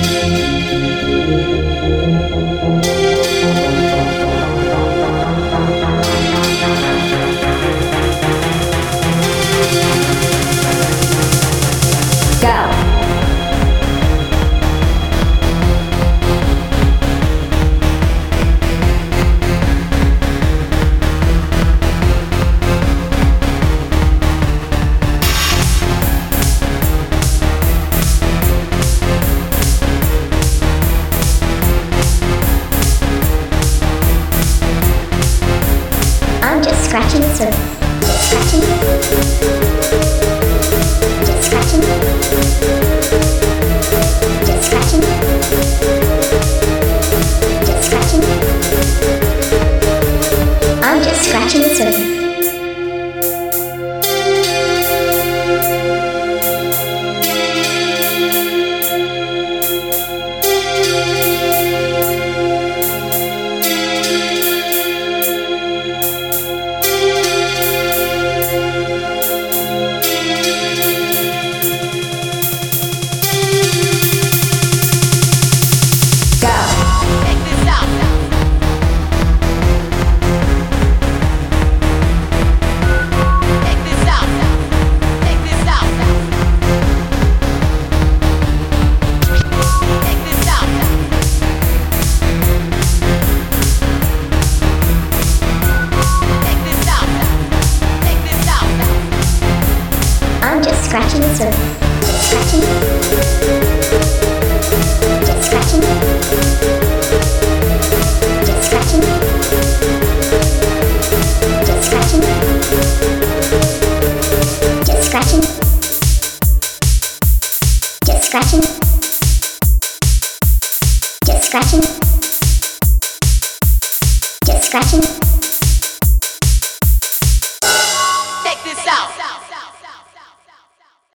Música surface. Just scratching. The surface. I'm just scratching. Just scratching. Just scratching. I'm just scratching the surface. I'm just scratching the surface. Just scratching. Just scratching. Just scratching. Just scratching. Just scratching. Just scratching. Just scratching. Just scratching.